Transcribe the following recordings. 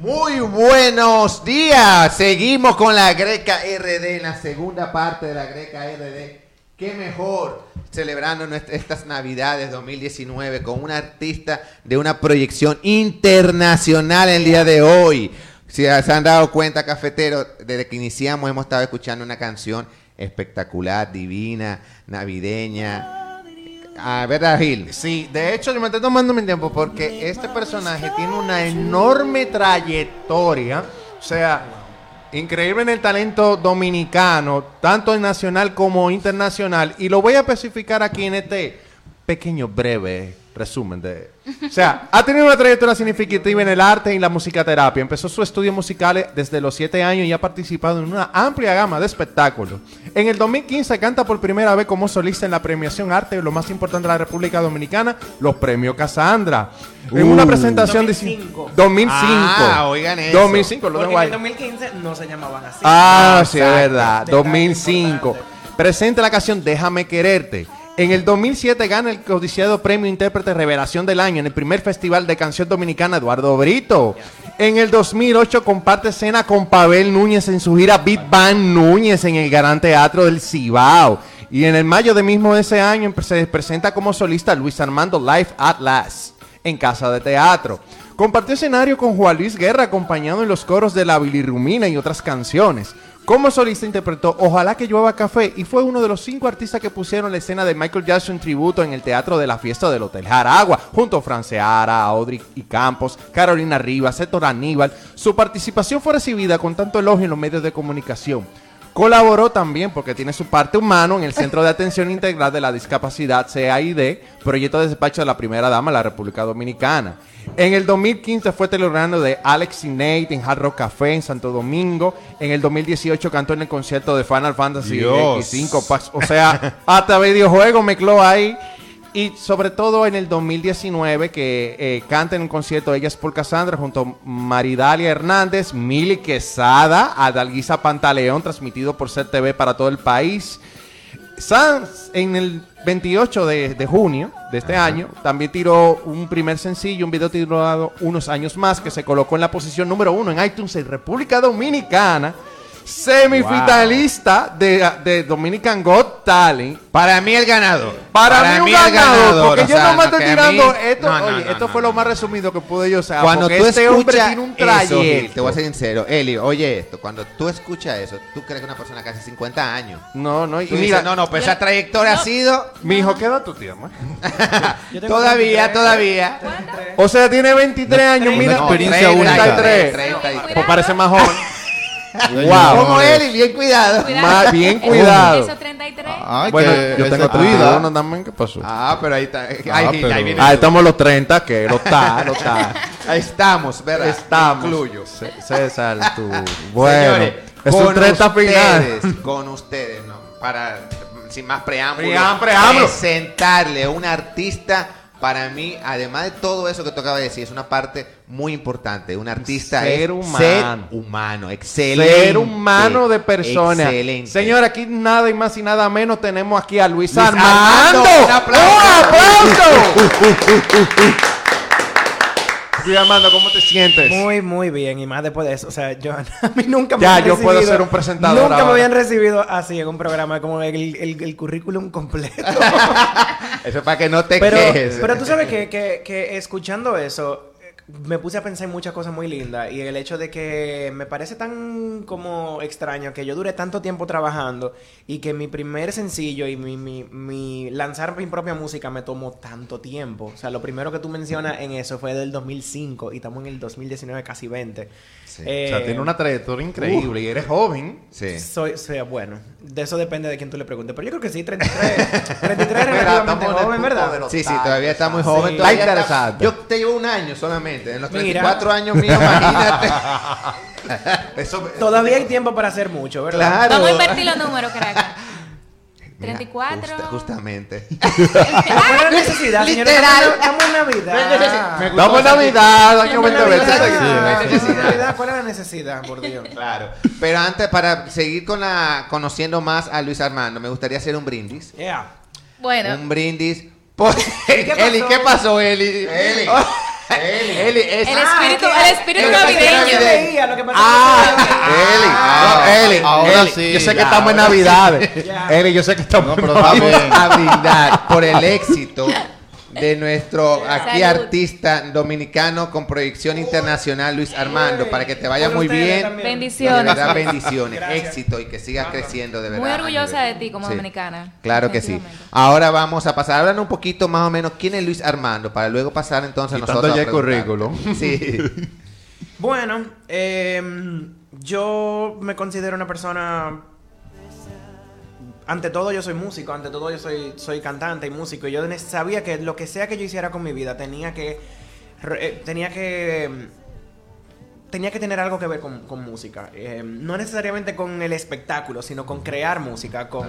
Muy buenos días. Seguimos con la Greca RD la segunda parte de la Greca RD. Qué mejor celebrando nuestra- estas Navidades 2019 con un artista de una proyección internacional el día de hoy. Si se han dado cuenta, cafetero, desde que iniciamos hemos estado escuchando una canción espectacular, divina, navideña. A ver, Gil. Sí, de hecho yo me estoy tomando mi tiempo porque este personaje tiene una enorme trayectoria, o sea, increíble en el talento dominicano, tanto en nacional como internacional, y lo voy a especificar aquí en este pequeño breve resumen de... O sea, ha tenido una trayectoria significativa en el arte y la musicaterapia. Empezó sus estudios musicales desde los 7 años y ha participado en una amplia gama de espectáculos. En el 2015 canta por primera vez como solista en la premiación Arte, lo más importante de la República Dominicana, los premios Casandra. En una presentación 2005. de 2005. Ah, oigan eso. 2005, lo Porque en el 2015 no se llamaban así. Ah, sí, es verdad. Detalle 2005. importante. Presenta la canción Déjame quererte. En el 2007 gana el codiciado premio Intérprete Revelación del Año en el primer Festival de Canción Dominicana Eduardo Brito. En el 2008 comparte escena con Pavel Núñez en su gira Big Bang Núñez en el Gran Teatro del Cibao. Y en el mayo de mismo ese año se presenta como solista Luis Armando Live at Last en Casa de Teatro. Compartió escenario con Juan Luis Guerra acompañado en los coros de La Bilirrumina y otras canciones. Como solista interpretó Ojalá que llueva café y fue uno de los cinco artistas que pusieron la escena de Michael Jackson tributo en el Teatro de la Fiesta del Hotel Jaragua, junto a Franceara, Audrey y Campos, Carolina Rivas, Héctor Aníbal. Su participación fue recibida con tanto elogio en los medios de comunicación. Colaboró también porque tiene su parte humano en el Centro de Atención Integral de la Discapacidad CAID, proyecto de despacho de la primera dama de la República Dominicana. En el 2015 fue teleorando de Alex y Nate en Hard Rock Café en Santo Domingo. En el 2018 cantó en el concierto de Final Fantasy Dios. X5. Pax- O sea, hasta videojuego mezcló ahí. Y sobre todo en el 2019 que eh, canta en un concierto Ellas por Cassandra junto a Maridalia Hernández, Mili Quesada, Adalguisa Pantaleón, transmitido por CTV para todo el país. Sans en el 28 de, de junio de este año también tiró un primer sencillo, un video titulado Unos años más, que se colocó en la posición número uno en iTunes en República Dominicana, semifinalista de, de Dominican Got Talent. Para mí el ganador. Para, mí, un ganador, porque o yo sea, no me estoy tirando mí- esto. No, no, oye, no, esto no, fue no. lo más resumido que pude yo. Sea, Cuando porque tú este hombre escuchas tiene un eso, trayecto. Gil, te voy a ser sincero, Eli, oye esto, cuando tú escuchas eso, tú crees que una persona que hace 50 años. No, no, y Tú mira, dices, no, no, pero esa trayectoria ha sido mi hijo, ¿qué edad? Yo tengo todavía, 33, todavía. 33. O sea, tiene 23 años, mira, experiencia única. 33. 33. Pues parece más joven. Wow. Como Eli, bien cuidado. Más bien cuidado. Eso 33. Ay, Bueno, que yo tengo es tu vida. 31 también, ¿qué pasó? Ah, pero ahí está. Ahí, Ah, ahí pero- viene. Ah, estamos los 30, que lo está, lo está. Ahí estamos, ¿verdad? Estamos. Incluyo. César, tú. Bueno, Señores, es un con 30 final. ustedes, Con ustedes, ¿no? Para, sin más preámbulos, Preám- preámbulos. presentarle a un artista, para mí, además de todo eso que de decir, es una parte muy importante. Un artista ser es humano. ser humano, excelente. Ser humano de persona. Excelente. Señor, aquí nada y más y nada menos tenemos aquí a Luis, Luis Armando. Armando, un aplauso. ¡Un aplauso! Luis Armando, ¿cómo te sientes? Muy, muy bien. Y más después de eso. O sea, yo, a mí nunca me Ya, yo puedo recibido- ser un presentador Nunca ahora. me habían recibido así en un programa, como el, el, el currículum completo. Eso es para que no te pero, quejes. pero tú sabes que, que, que escuchando eso, me puse a pensar en muchas cosas muy lindas. Y el hecho de que me parece tan como extraño que yo dure tanto tiempo trabajando y que mi primer sencillo y mi, mi, mi lanzar mi propia música me tomó tanto tiempo. O sea, lo primero que tú mencionas en eso fue del 2005 y estamos en el 2019, casi 20. Sí. Eh, O sea, tiene una trayectoria increíble y eres joven. Sí. soy, o sea, bueno, de eso depende de quién tú le preguntes. Pero yo creo que sí, 33. 33 es relativamente joven, ¿verdad? de los Sí, sí, todavía está muy joven. Sí. todavía Está está- interesante. Yo te llevo un año solamente. En los Mira. 34 años míos, imagínate. Eso, Todavía hay tiempo para hacer mucho, ¿verdad? Claro. Vamos a invertir los números, crack. Mira, 34. justa- justamente. ¿Cuál es la necesidad, señores? Literal. Estamos en Navidad. Estamos en Navidad, en 2020. Navidad. ¿Cuál es la necesidad, por Dios? Claro. Pero antes, para seguir con la, conociendo más a Luis Armando, me gustaría hacer un brindis. Yeah. Bueno, Un brindis. Por... qué? Eli, ¿qué pasó, Eli? Eli. Eli, Eli, es- El Ah, espíritu, que- el espíritu el navideño. Ah, Eli, Ah, Eli, ahora Eli, sí, yo sé que estamos en. Navidades. Eli, yo sé que estamos No, en pero brindar por el éxito de nuestro aquí Salud. artista dominicano con proyección internacional Luis Armando para que te vaya Por muy bien también. Bendiciones. de verdad bendiciones Gracias. éxito y que sigas creciendo de verdad Muy orgullosa de ti como Sí. dominicana. Claro que sí. Ahora vamos a pasar, hablando un poquito más o menos quién es Luis Armando, para luego pasar entonces nosotros a ya el preguntarte. currículum. Sí. Bueno, em, yo me considero una persona. Ante todo, yo soy músico, ante todo, yo soy, soy cantante y músico. Y yo sabía que lo que sea que yo hiciera con mi vida tenía que. eh, tenía que. em, Tenía que tener algo que ver con, música. Em, no necesariamente con el espectáculo, sino con crear música, con,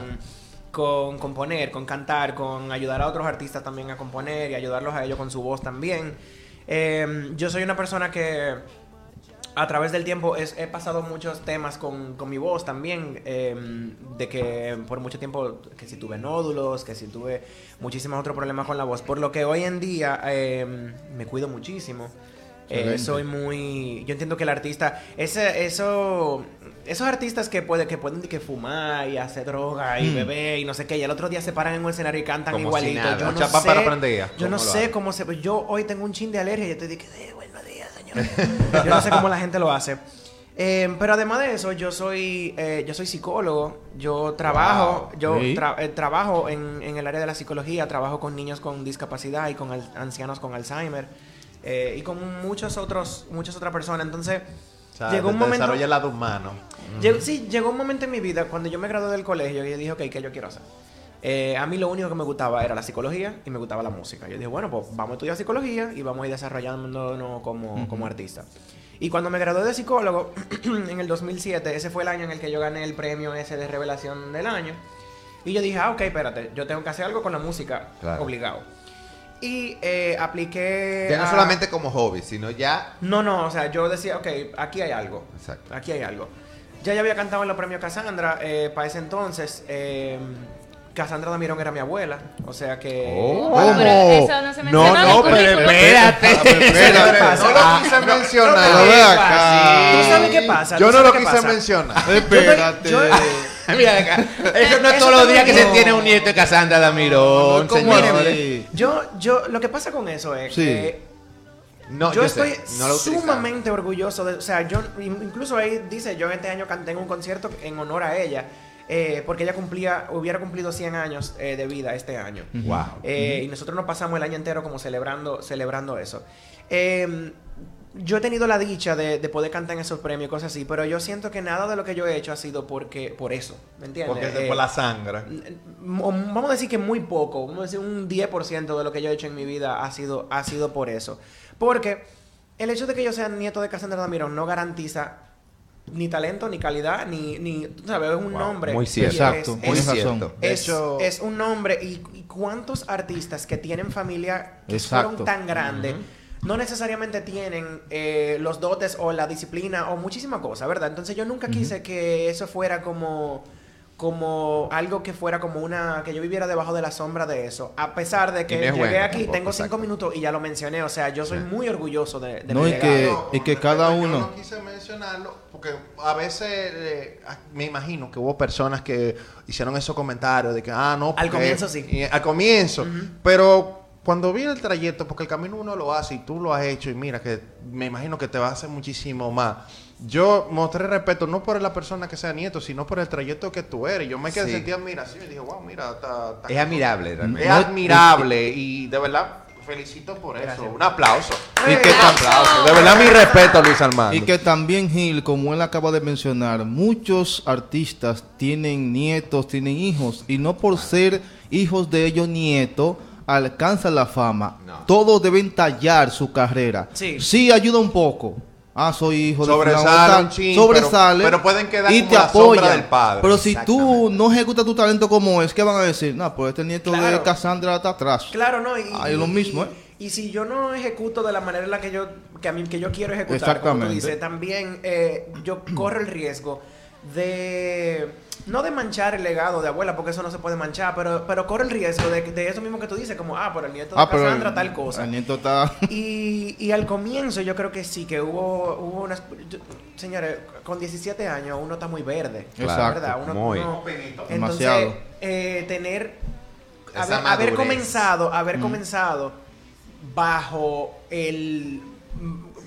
con componer, con cantar, con ayudar a otros artistas también a componer y ayudarlos a ellos con su voz también. Em, yo soy una persona que a través del tiempo es- he pasado muchos temas con, con mi voz también, em, de que por mucho tiempo, que si tuve nódulos, que si tuve muchísimos otros problemas con la voz, por lo que hoy en día em, me cuido muchísimo. Eh, soy muy... Yo entiendo que el artista... Ese, eso, esos artistas que, puede, que pueden que fumar y hacer droga y beber y no sé qué, y el otro día se paran en un escenario y cantan Como igualito. Yo no sé, yo no ¿Cómo lo sé cómo se... Yo hoy tengo un chin de alergia y yo te dije, yo no sé cómo la gente lo hace. Eh, pero además de eso, yo soy, eh, yo soy psicólogo, yo trabajo, Wow. yo Sí. tra- eh, trabajo en, en el área de la psicología, trabajo con niños con discapacidad y con ancianos con Alzheimer eh, y con muchos otros, muchas otras personas. Entonces, O sea, llegó un momento... desarrolla el lado humano. Llegó- sí, llegó un momento en mi vida cuando yo me gradué del colegio y yo dije, ok, ¿qué yo quiero hacer? Eh, a mí lo único que me gustaba era la psicología y me gustaba la música. Yo dije, bueno, pues vamos a estudiar psicología y vamos a ir desarrollándonos como, como artista. Y cuando me gradué de psicólogo, en el 2007, ese fue el año en el que yo gané el premio ese de revelación del año. Y yo dije, ah, ok, espérate, yo tengo que hacer algo con la música, Claro. obligado. Y eh, apliqué... ya no a- solamente como hobby sino ya No, no, o sea, yo decía, ok, aquí hay algo. Exacto. Aquí hay algo. Ya yo había cantado en los premios Cassandra eh, para ese entonces. eh, Cassandra Damirón era mi abuela. O sea que. Oh. Bueno, pero eso no se menciona en el currículum. espérate. No lo quise mencionar. Pero ve acá. ¿Tú sabes qué pasa? Yo ¿Tú no lo quise mencionar. Espérate. Yo- Mira acá. Eso no es Eso todos los días que se tiene un nieto de Casandra Damirón, ¿Cómo señores. así? Yo, yo, lo que pasa con eso es Sí. que No, yo, yo, sé, estoy no sumamente orgulloso de, o sea, yo incluso ahí dice, yo este año canté en un concierto en honor a ella, eh, porque ella cumplía, hubiera cumplido 100 años eh, de vida este año. Wow. Eh, Y nosotros nos pasamos el año entero como celebrando, celebrando eso. Eh, yo he tenido la dicha de, de poder cantar en esos premios y cosas así, pero yo siento que nada de lo que yo he hecho ha sido porque, por eso, ¿me entiendes? Porque es por la sangre. vamos a decir que muy poco, vamos a decir un 10% de lo que yo he hecho en mi vida ha sido, ha sido por eso. Porque el hecho de que yo sea nieto de Cassandra Damirón no garantiza ni talento, ni calidad, ni, ni tú sabes, es un Wow, nombre. muy cierto. Exacto, es- tienes es- cierto. Es, hecho- es un nombre y, y cuántos artistas que tienen familia que Exacto. fueron tan grandes no necesariamente tienen eh, los dotes o la disciplina o muchísimas cosas, ¿verdad? Entonces yo nunca quise que eso fuera como como algo que fuera como una que yo viviera debajo de la sombra de eso a pesar de que no llegué bueno aquí tampoco, tengo cinco exacto. minutos y ya lo mencioné o sea yo soy Sí. muy orgulloso de, de No, mi y que- legado. y que cada uno- Yo no quise mencionarlo porque a veces eh, me imagino que hubo personas que hicieron esos comentarios de que, ah, no. Al comienzo sí. y- al comienzo. Pero cuando viene el trayecto, porque el camino uno lo hace y tú lo has hecho y mira que me imagino que te va a hacer muchísimo más. Yo mostré respeto no por la persona que sea nieto, sino por el trayecto que tú eres. Yo me quedé Sí. sentí admiración y dije, wow, mira, está, está- Es admirable, realmente. Es admirable y de verdad felicito por eso. Gracias. Un aplauso. Y que aplauso. De verdad mi respeto, Luis Armando. Y que también Gil, como él acaba de mencionar, muchos artistas tienen nietos, tienen hijos, y no por ser hijos de ellos nietos alcanzan la fama. No. Todos deben tallar su carrera. Sí. ayuda un poco. Ah, soy hijo de Sobresale de chin, sobresale pero- pero pueden quedar y como te la sombra del padre. Pero si tú no ejecutas tu talento como es, ¿qué van a decir? No, pues este nieto de. Cassandra está atrás. Claro, no. Y, Ah, es lo y- mismo, ¿eh? Y si yo no ejecuto de la manera en la que yo, que a mí, que yo quiero ejecutar, como tú dices, también eh, yo corro el riesgo de, no de manchar el legado de abuela, porque eso no se puede manchar, pero, pero corre el riesgo de, de eso mismo que tú dices, como, ah, por el nieto de Ah, pero Cassandra, el- tal cosa. El nieto está... Y, y al comienzo yo creo que sí, que hubo, hubo unas... yo- señores, con 17 años uno está muy verde. Exacto, ¿verdad? Uno, muy. uno- entonces, Demasiado. eh, tener... Haber, comenzado, haber Mm. comenzado bajo el...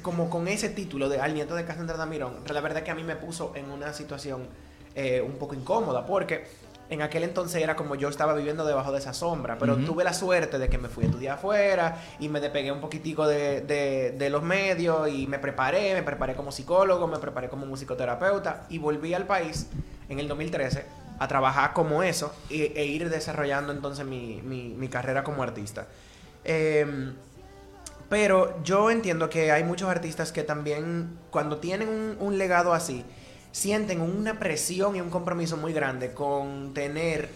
como con ese título de al nieto de Cassandra Damirón, la verdad que a mí me puso en una situación eh, un poco incómoda, porque en aquel entonces era como yo estaba viviendo debajo de esa sombra, pero tuve la suerte de que me fui a estudiar afuera y me despegué un poquitico de, de- de los medios y me preparé, me preparé como psicólogo, me preparé como musicoterapeuta y volví al país en el 2013 a trabajar como eso e, e ir desarrollando entonces mi, mi- mi carrera como artista. Em, pero yo entiendo que hay muchos artistas que también, cuando tienen un, un legado así, sienten una presión y un compromiso muy grande con tener,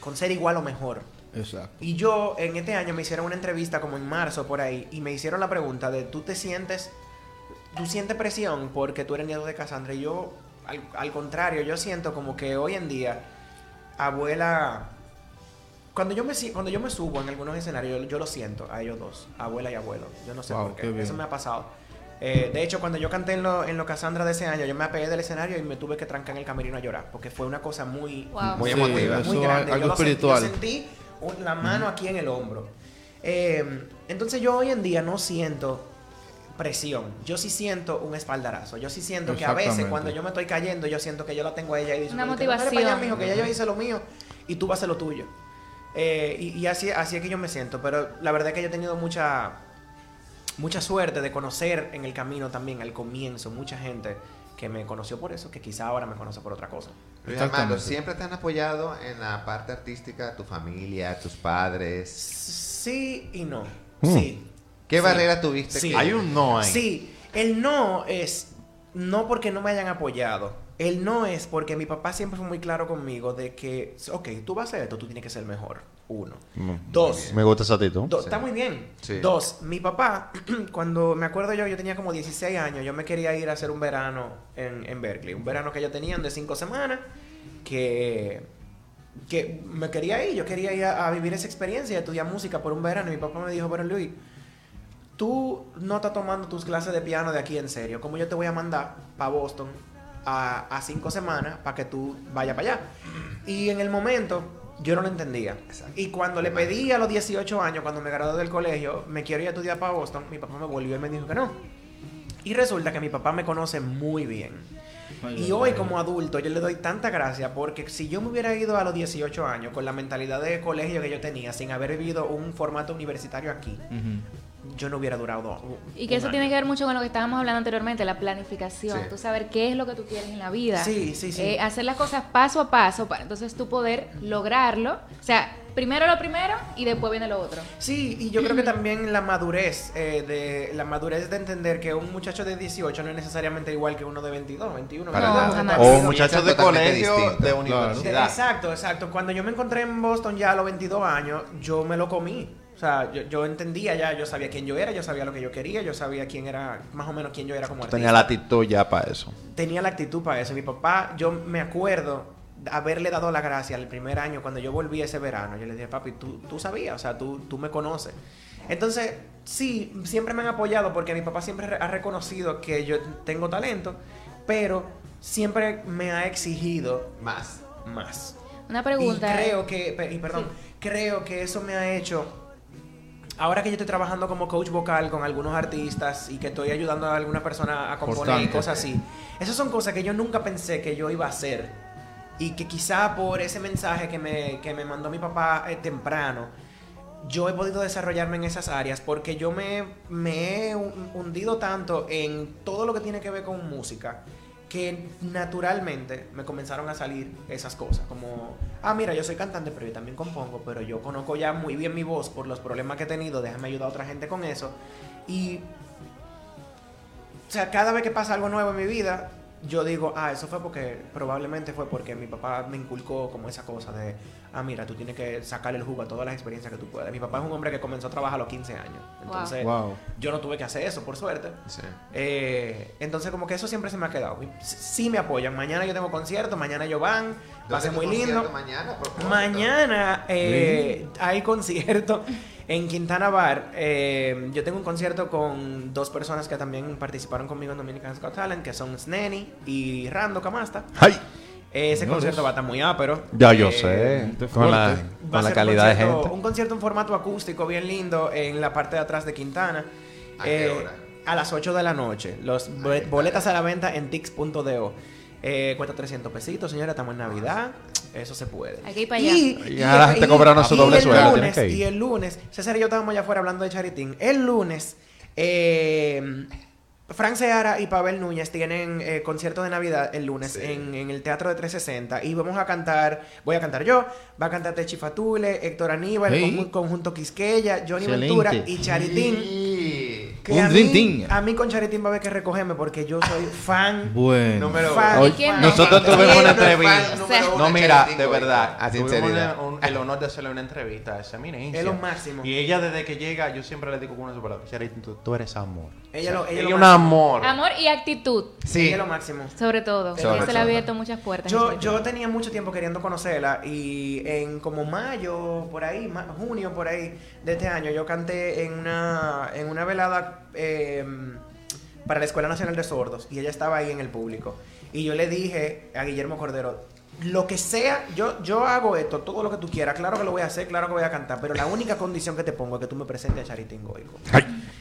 con ser igual o mejor. Exacto. Y yo en este año me hicieron una entrevista como en marzo por ahí y me hicieron la pregunta de, ¿tú te sientes, tú sientes presión porque tú eres nieto de Cassandra? Y yo, al, al contrario, yo siento como que hoy en día, abuela... Cuando yo, me, cuando yo me subo en algunos escenarios, yo, yo lo siento a ellos dos, abuela y abuelo. Yo no sé Wow, por qué qué. Eso me ha pasado. Eh, de hecho, cuando yo canté en lo, en lo Cassandra de ese año, yo me apegué del escenario y me tuve que trancar en el camerino a llorar, porque fue una cosa muy, Wow. Muy Sí, emotiva. muy grande. algo yo lo sentí- espiritual. yo sentí la mano aquí en el hombro. Eh, entonces yo hoy en día no siento presión. Yo sí siento un espaldarazo. Yo sí siento que a veces cuando yo me estoy cayendo, yo siento que yo la tengo a ella y dice, Una "Dale, dale para allá, motivación. mijo, que ya yo hice lo mío y tú vas a hacer lo tuyo. Eh, y y así, así es que yo me siento. Pero la verdad es que yo he tenido mucha, mucha suerte de conocer en el camino también, al comienzo, mucha gente que me conoció por eso, que quizá ahora me conoce por otra cosa. Luis Armando. ¿siempre te han apoyado en la parte artística, tu familia, tus padres? Sí y no. Mm. Sí. ¿Qué Sí. barrera tuviste? Sí. que- Hay un no ahí. Sí, el no es no porque no me hayan apoyado. El no es porque mi papá siempre fue muy claro conmigo de que, ok, tú vas a hacer esto, tú tienes que ser mejor. Uno. Dos. Me gusta esa actitud. Do- Sí. Está muy bien. Sí. Dos, mi papá, cuando me acuerdo yo, yo tenía como 16 años, yo me quería ir a hacer un verano en, en Berkeley. Un verano que yo tenía de cinco semanas, que, que me quería ir, yo quería ir a, a vivir esa experiencia, a estudiar música por un verano. Y mi papá me dijo, pero Luis, tú no estás tomando tus clases de piano de aquí en serio. ¿Cómo yo te voy a mandar para Boston a, a cinco semanas para que tú vayas para allá? Y en el momento yo no lo entendía. Y cuando le pedí a los 18 años, cuando me gradué del colegio, me quiero ir a estudiar para Boston, mi papá me volvió y me dijo que no. Y resulta que mi papá me conoce muy bien. Y hoy como adulto yo le doy tanta gracia porque si yo me hubiera ido a los 18 años con la mentalidad de colegio que yo tenía, sin haber vivido un formato universitario aquí. Yo no hubiera durado dos. Y que eso tiene que ver mucho con lo que estábamos hablando anteriormente, la planificación. Sí. Tú saber qué es lo que tú quieres en la vida. Sí, sí, sí. Eh, hacer las cosas paso a paso para entonces tú poder lograrlo. O sea, primero lo primero y después viene lo otro. Sí, y yo creo que también la madurez, eh, de la madurez de entender que un muchacho de 18 no es necesariamente igual que uno de 22, 21. Para ¿verdad? nada. jamás. O Experiencias muchachos de colegio, de Claro. universidad. Exacto, exacto. Cuando yo me encontré en Boston ya a los 22 años, yo me lo comí. O sea, yo, yo entendía ya, yo sabía quién yo era, yo sabía lo que yo quería, yo sabía quién era, más o menos quién yo era como artista. Tenía la actitud ya para eso. tenía la actitud para eso. Mi papá, yo me acuerdo haberle dado la gracia el primer año cuando yo volví ese verano. Yo le dije, papi, tú, tú sabías, o sea, tú, tú me conoces. Entonces, sí, siempre me han apoyado porque mi papá siempre re- ha reconocido que yo tengo talento, pero siempre me ha exigido Más. más. Una pregunta. Y creo que, pe- y perdón, creo que eso me ha hecho. Ahora que yo estoy trabajando como coach vocal con algunos artistas y que estoy ayudando a alguna persona a componer y cosas así, esas son cosas que yo nunca pensé que yo iba a hacer. Y que quizá por ese mensaje que me, que me mandó mi papá eh, temprano, yo he podido desarrollarme en esas áreas porque yo me, me he hun- hundido tanto en todo lo que tiene que ver con música que naturalmente me comenzaron a salir esas cosas, como, ah, mira, yo soy cantante, pero yo también compongo, pero yo conozco ya muy bien mi voz por los problemas que he tenido, déjame ayudar a otra gente con eso. Y, o sea, cada vez que pasa algo nuevo en mi vida, yo digo, ah, eso fue porque, probablemente fue porque mi papá me inculcó como esa cosa de, ah, mira, tú tienes que sacar el jugo a todas las experiencias que tú puedas. Mi papá es un hombre que comenzó a trabajar a los 15 años. Entonces, Wow. yo no tuve que hacer eso, por suerte. Sí. Eh, entonces, como que eso siempre se me ha quedado. Sí sí me apoyan. Mañana yo tengo concierto, mañana ellos van, va a ser ¿Dónde muy lindo. Mañana, por favor? Mañana eh, hay concierto en Quintana Bar. Eh, yo tengo un concierto con dos personas que también participaron conmigo en Dominican Got Talent, que son Sneni y Rando Camasta. ¡Ay! Eh, ese Señores. concierto va a estar muy ápero. Ya yo Eh, sé. Es Con la, con calidad de un concierto- gente. Un concierto en formato acústico bien lindo en la parte de atrás de Quintana. ¿A qué Eh, hora? A las 8 de la noche. Los boletas a la venta en tix.do. Eh, cuesta 300 pesitos, señora. Estamos en Navidad. Eso se puede. Hay que ir para allá. Y ahora la gente cobrando su y doble el sueldo. Y el lunes, César y yo estábamos allá afuera hablando de Charitín. El lunes, eh, Frank Seara y Pavel Núñez tienen eh, concierto de Navidad el lunes Sí. en, en el Teatro de 360 y vamos a cantar, voy a cantar yo, va a cantar Techi Fatule, Héctor Aníbal, conjunto Quisqueya, Johnny Excelente. Ventura y Charitín. Sí. Que Un a, dream mí, team. a mí con Charitín va a haber que recogerme porque yo soy fan. Bueno. Número Fan. uno. ¿Y quién no? Nosotros ¿Quién tuvimos una entrevista. No, mira, Charitín de verdad. A Tuvimos sinceridad. una- un- el honor de hacerle una entrevista a esa eminencia. Es lo máximo. Y ella, desde que llega, yo siempre le digo con una palabra: Charitín, tú, tú eres amor. Ella lo- ella ella lo es un amor. Amor y actitud, Sí. Ella es lo máximo. sobre todo. Sobre se le ha abierto muchas puertas. Yo, yo tenía mucho tiempo queriendo conocerla y en como mayo, por ahí, junio, por ahí de este año, yo canté en una, en una velada eh, para la Escuela Nacional de Sordos y ella estaba ahí en el público. Y yo le dije a Guillermo Cordero, lo que sea, yo, yo hago esto, todo lo que tú quieras, claro que lo voy a hacer, claro que voy a cantar, pero la única condición que te pongo es que tú me presentes a Charitín Goico.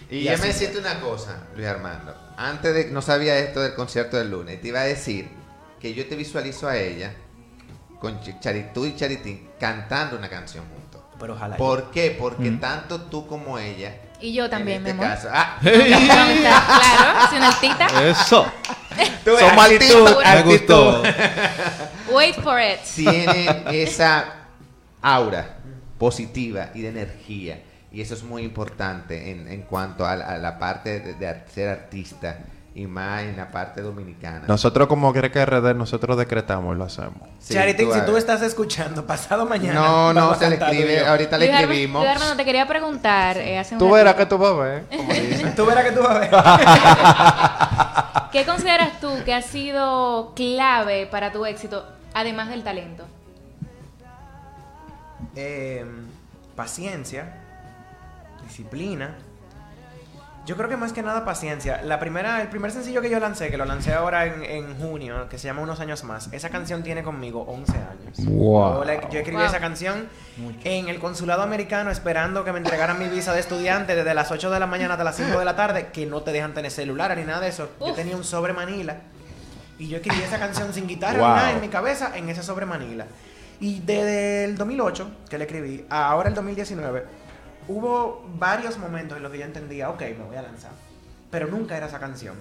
Y Y yo me siento una cosa, Luis Armando. Antes de no sabía esto del concierto del lunes, te iba a decir que yo te visualizo a ella con Ch- Chari- tú y Charitín cantando una canción juntos. Pero ojalá. ¿Por qué? Porque Mm. tanto tú como ella. Y yo también, en mi este amor. caso. Ah, claro, es una altita. Eso. tú Son actitud, actitud. Me gustó. Wait for it. Tienen esa aura positiva y de energía. Y eso es muy importante en, en cuanto a, la- a la parte de, de ser artista y más en la parte dominicana. Nosotros, como Greca RD, nosotros decretamos y lo hacemos. Sí, Charitín, si tú estás escuchando, pasado mañana. No, no, se le tú escribe, yo. ahorita le escribimos. Armando, te quería preguntar. eh, hace Tú verás que ratito, tú vas a ver. Tú verás que tú vas a ver. ¿Qué consideras tú que ha sido clave para tu éxito, además del talento? Eh, paciencia, disciplina. Yo creo que más que nada paciencia. La primera, el primer sencillo que yo lancé, que lo lancé ahora en, en junio, que se llama Unos años más, esa canción tiene conmigo 11 años. Wow. Yo, la- yo escribí Wow. esa canción en el consulado americano esperando que me entregaran mi visa de estudiante desde las 8 de la mañana hasta las 5 de la tarde, que no te dejan tener celular ni nada de eso. Yo Uf. tenía un sobre Manila y yo escribí esa canción sin guitarra Wow. ni nada en mi cabeza en ese sobre Manila. Y desde el 2008 que le escribí, a ahora el 2019, hubo varios momentos en los que yo entendía, ok, me voy a lanzar. Pero nunca era esa canción.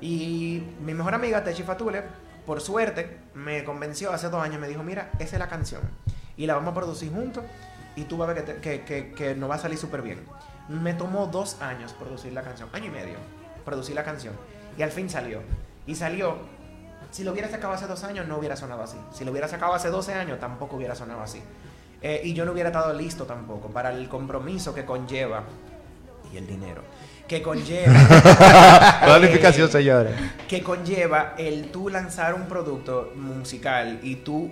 Y mi mejor amiga, Techi Fatule, por suerte, me convenció hace dos años, me dijo, mira, esa es la canción. Y la vamos a producir juntos y tú vas a ver que, te- que, que, nos va a salir súper bien. Me tomó dos años producir la canción, año y medio, producir la canción. Y al fin salió. Y salió. Si lo hubiera sacado hace dos años, no hubiera sonado así. Si lo hubiera sacado hace 12 años, tampoco hubiera sonado así. Eh, y yo no hubiera estado listo tampoco para el compromiso que conlleva y el dinero que conlleva Planificación, eh, señores. que conlleva el tú lanzar un producto musical y tú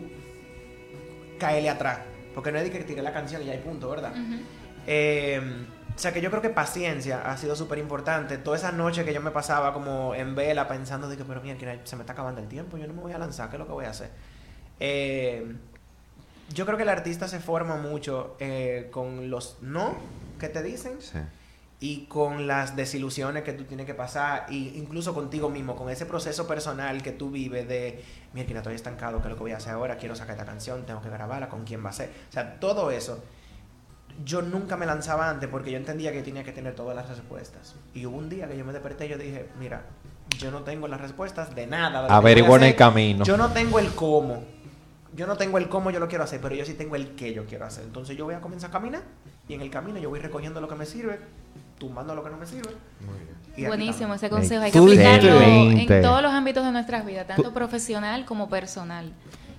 caerle atrás. Porque no es de que tire la canción y ya hay punto, ¿verdad? Eh, o sea que yo creo que paciencia ha sido súper importante. Toda esa noche que yo me pasaba como en vela pensando de que, pero mira, se me está acabando el tiempo, yo no me voy a lanzar, ¿qué es lo que voy a hacer? Eh, yo creo que el artista se forma mucho eh, con los no que te dicen Sí. y con las desilusiones que tú tienes que pasar, y incluso contigo mismo, con ese proceso personal que tú vives de, mira, que estoy estancado, ¿qué es lo que voy a hacer ahora? Quiero sacar esta canción, tengo que grabarla, ¿con quién va a ser? O sea, todo eso. Yo nunca me lanzaba antes porque yo entendía que tenía que tener todas las respuestas. Y hubo un día que yo me desperté y yo dije, mira, yo no tengo las respuestas de nada. de el camino. Yo no tengo el cómo. Yo no tengo el cómo yo lo quiero hacer, pero yo sí tengo el qué yo quiero hacer. Entonces yo voy a comenzar a caminar y en el camino yo voy recogiendo lo que me sirve. tumbando lo que no me sirve. Y aquí Buenísimo ese consejo. Hay que aplicarlo en todos los ámbitos de nuestras vidas, tanto profesional como personal.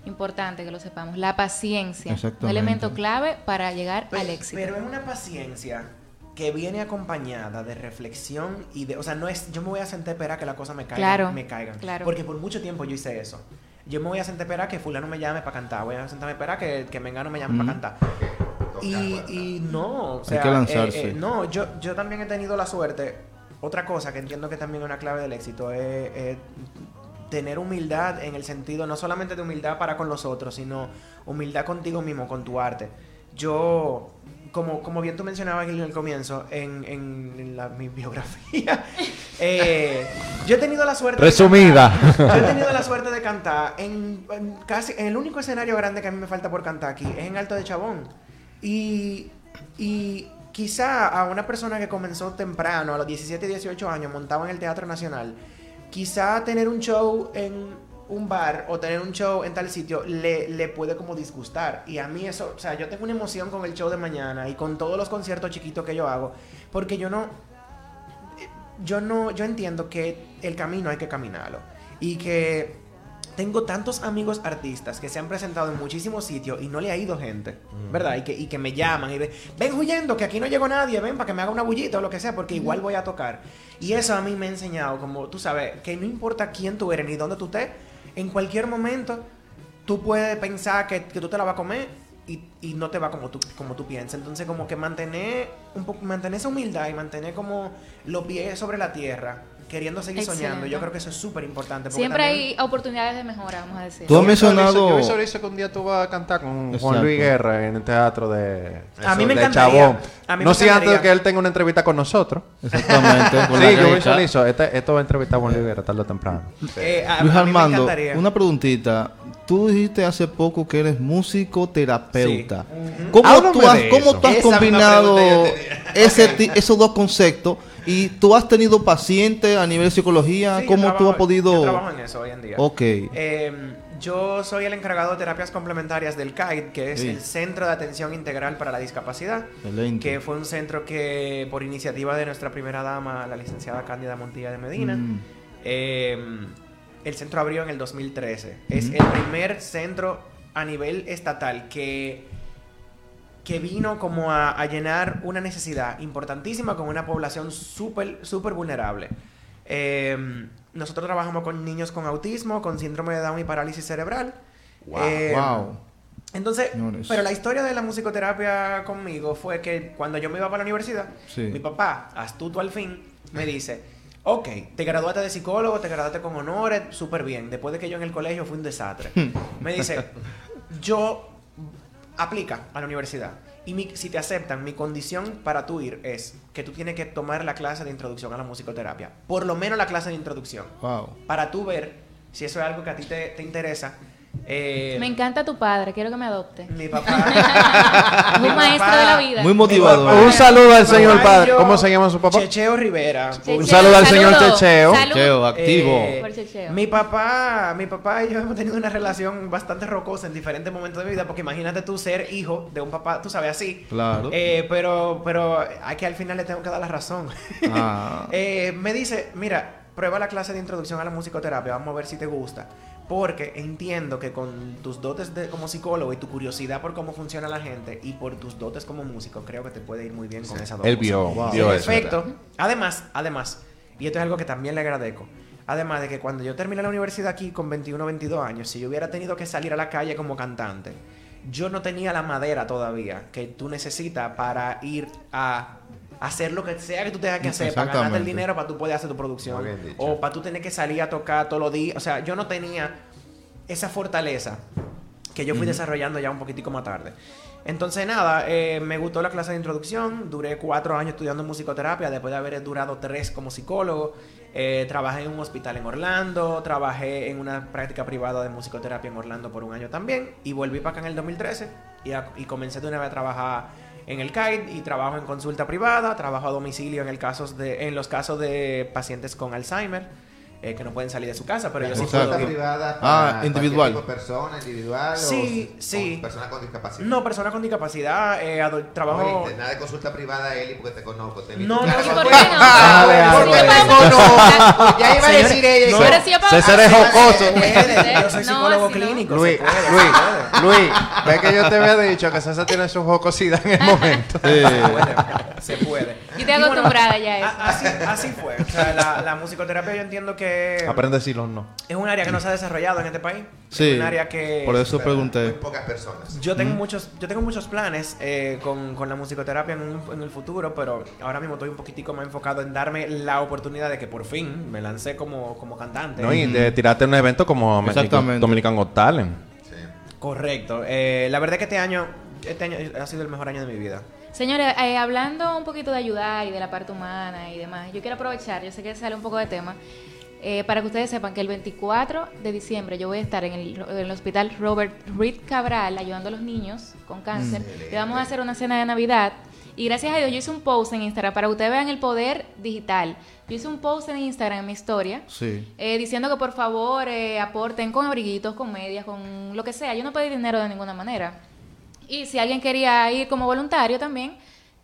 Importante que lo sepamos. La paciencia, un elemento clave para llegar Pero- al éxito. Pero es una paciencia que viene acompañada de reflexión y de, o sea, no es, yo me voy a sentar a esperar que las cosas me caigan, Claro, me caigan, claro. porque por mucho tiempo yo hice eso. Yo me voy a sentar a esperar que fulano me llame para cantar, voy a sentarme a esperar que, que Mengano me llame para cantar. Y, y no, o sea, que lanzarse. eh, eh, no, yo, yo también he tenido la suerte. Otra cosa que entiendo que también es una clave del éxito es, es tener humildad en el sentido no solamente de humildad para con los otros, sino humildad contigo mismo, con tu arte. Yo, como, como bien tú mencionabas en el comienzo, en, en- en la- mi biografía, eh, yo he tenido la suerte... de Resumida. cantar- yo he tenido la suerte de cantar en, en casi en el único escenario grande que a mí me falta por cantar aquí es en Alto de Chabón. Y, y quizá a una persona que comenzó temprano, a los 17, 18 años, montaba en el Teatro Nacional, quizá tener un show en un bar o tener un show en tal sitio le, le puede como disgustar. Y a mí eso, o sea, yo tengo una emoción con el show de mañana y con todos los conciertos chiquitos que yo hago, porque yo no, yo no, yo entiendo que el camino hay que caminarlo. Y que tengo tantos amigos artistas que se han presentado en muchísimos sitios y no le ha ido gente, ¿verdad? Y que, y que me llaman y ven, ven huyendo, que aquí no llegó nadie, ven para que me haga una bullita o lo que sea, porque igual voy a tocar. Y eso a mí me ha enseñado, como tú sabes, que no importa quién tú eres ni dónde tú estés, en cualquier momento tú puedes pensar que, que tú te la vas a comer y, y no te va como tú, como tú piensas. Entonces, como que mantener un mantener esa humildad y mantener como los pies sobre la tierra, queriendo seguir soñando, yo creo que eso es súper importante. Siempre también- hay oportunidades de mejora, vamos a decir. Tú has Yo mencionado- visualizo- Yo visualizo que un día tú vas a cantar con Juan. Luis Guerra en el teatro de, A mí me de encantaría. Chabón. A mí no sé antes de que él tenga una entrevista con nosotros. Exactamente. con Sí, yo visualizo. Este, esto va a entrevistar a Juan Luis Guerra tarde o temprano. Eh, a, Luis a mí me Armando, una preguntita. Tú dijiste hace poco que eres músico terapeuta. Sí. ¿Cómo, tú has, de cómo eso. tú has Esa misma combinado ese, ti- esos dos conceptos? ¿Y tú has tenido pacientes a nivel de psicología? Sí, ¿Cómo tú has podido...? Yo trabajo en eso hoy en día. Ok. Eh, yo soy el encargado de terapias complementarias del CAID, que es Sí. el Centro de Atención Integral para la Discapacidad, Excelente. que fue un centro que, por iniciativa de nuestra primera dama, la licenciada Cándida Montilla de Medina, Mm. eh, el centro abrió en el 2013. Es el primer centro a nivel estatal que, que vino como a, a llenar una necesidad importantísima con una población súper, súper vulnerable. Eh, nosotros trabajamos con niños con autismo, con síndrome de Down y parálisis cerebral. Wow. Eh, wow. Entonces, pero la historia de la musicoterapia conmigo fue que cuando yo me iba para la universidad, Sí. mi papá, astuto al fin, me dice, ok, te graduaste de psicólogo, te graduaste con honores, súper bien. Después de que yo en el colegio fui un desastre. me dice, yo aplica a la universidad. Y mi- si te aceptan, mi condición para tú ir es que tú tienes que tomar la clase de introducción a la musicoterapia. Por lo menos la clase de introducción. Wow. Para tú ver si eso es algo que a ti te, te interesa. Eh, Me encanta tu padre, quiero que me adopte. mi papá. Un maestro de la vida. Muy motivador. Un saludo al señor padre. yo, ¿Cómo se llama su papá? Checheo Rivera. Checheo, Un saludo al señor saludo. Checheo. Salud. Cheo, activo. Eh, Por Checheo. mi papá, mi papá y yo hemos tenido una relación bastante rocosa en diferentes momentos de mi vida, porque imagínate tú ser hijo de un papá, tú sabes, así. Claro. Eh, pero, pero hay que al final le tengo que dar la razón. Ah. Eh, me dice, mira, prueba la clase de introducción a la musicoterapia, vamos a ver si te gusta. Porque entiendo que con tus dotes de, como psicólogo y tu curiosidad por cómo funciona la gente y por tus dotes como músico, creo que te puede ir muy bien con esas dos Él vio, Wow. vio efecto, además, además, y esto es algo que también le agradezco, además de que cuando yo terminé la universidad aquí con 21 22 años, si yo hubiera tenido que salir a la calle como cantante, yo no tenía la madera todavía que tú necesitas para ir a hacer lo que sea que tú tengas que hacer para ganarte el dinero para tú poder hacer tu producción o para tú tener que salir a tocar todos los días. O sea, yo no tenía esa fortaleza que yo fui desarrollando ya un poquitico más tarde. Entonces, nada, eh, me gustó la clase de introducción. Duré cuatro años estudiando musicoterapia después de haber durado tres como psicólogo. Eh, trabajé en un hospital en Orlando, trabajé en una práctica privada de musicoterapia en Orlando por un año también. Y volví para acá en el 2013 y, a- y comencé de una vez a trabajar en el CAID y trabajo en consulta privada, trabajo a domicilio en, el casos de, en los casos de pacientes con Alzheimer. Eh, que no pueden salir de su casa, pero yo sí puedo ir. privada Ah, individual. tipo de persona, individual Sí, o sí. con persona con discapacidad. No, persona con discapacidad, eh, trabajo... Nada de consulta privada, Eli, porque te conozco. Te No, no, cara ¿y ¿Y con- por qué no? Dale, Porque te conozco. Ya iba a decir ella. no. que- Pero si yo puedo- César es Ah, jocoso. Yo soy No, psicólogo no. clínico. Luis, Luis. Luis, ve que yo te había dicho que César tiene su jocosidad en el momento. Sí. Se puede, se puede. Y estoy bueno, acostumbrada ya a eso. así, así fue. O sea, la, la musicoterapia yo entiendo que Aprende a no. es un área que no se ha desarrollado en este país. Sí, Es un área que... por eso Muy pregunté. pocas personas. Yo tengo muchos, yo tengo muchos planes eh, con, con la musicoterapia en, un- en el futuro, pero ahora mismo estoy un poquitico más enfocado en darme la oportunidad de que por fin me lancé como, como cantante. ¿No? Y de tirarte un evento como Exactamente. Dominican Got Talent. Sí. Correcto. Eh, la verdad es que este año, este año ha sido el mejor año de mi vida. Señores, eh, hablando un poquito de ayudar y de la parte humana y demás, yo quiero aprovechar, yo sé que sale un poco de tema, eh, para que ustedes sepan que el 24 de diciembre yo voy a estar en el, en el hospital Robert Reed Cabral ayudando a los niños con cáncer. Excelente. Y vamos a hacer una cena de Navidad. Y gracias a Dios yo hice un post en Instagram para que ustedes vean el poder digital. Yo hice un post en Instagram en mi historia Sí. eh, diciendo que por favor eh, aporten con abriguitos, con medias, con lo que sea. Yo no pedí dinero de ninguna manera. Y si alguien quería ir como voluntario también,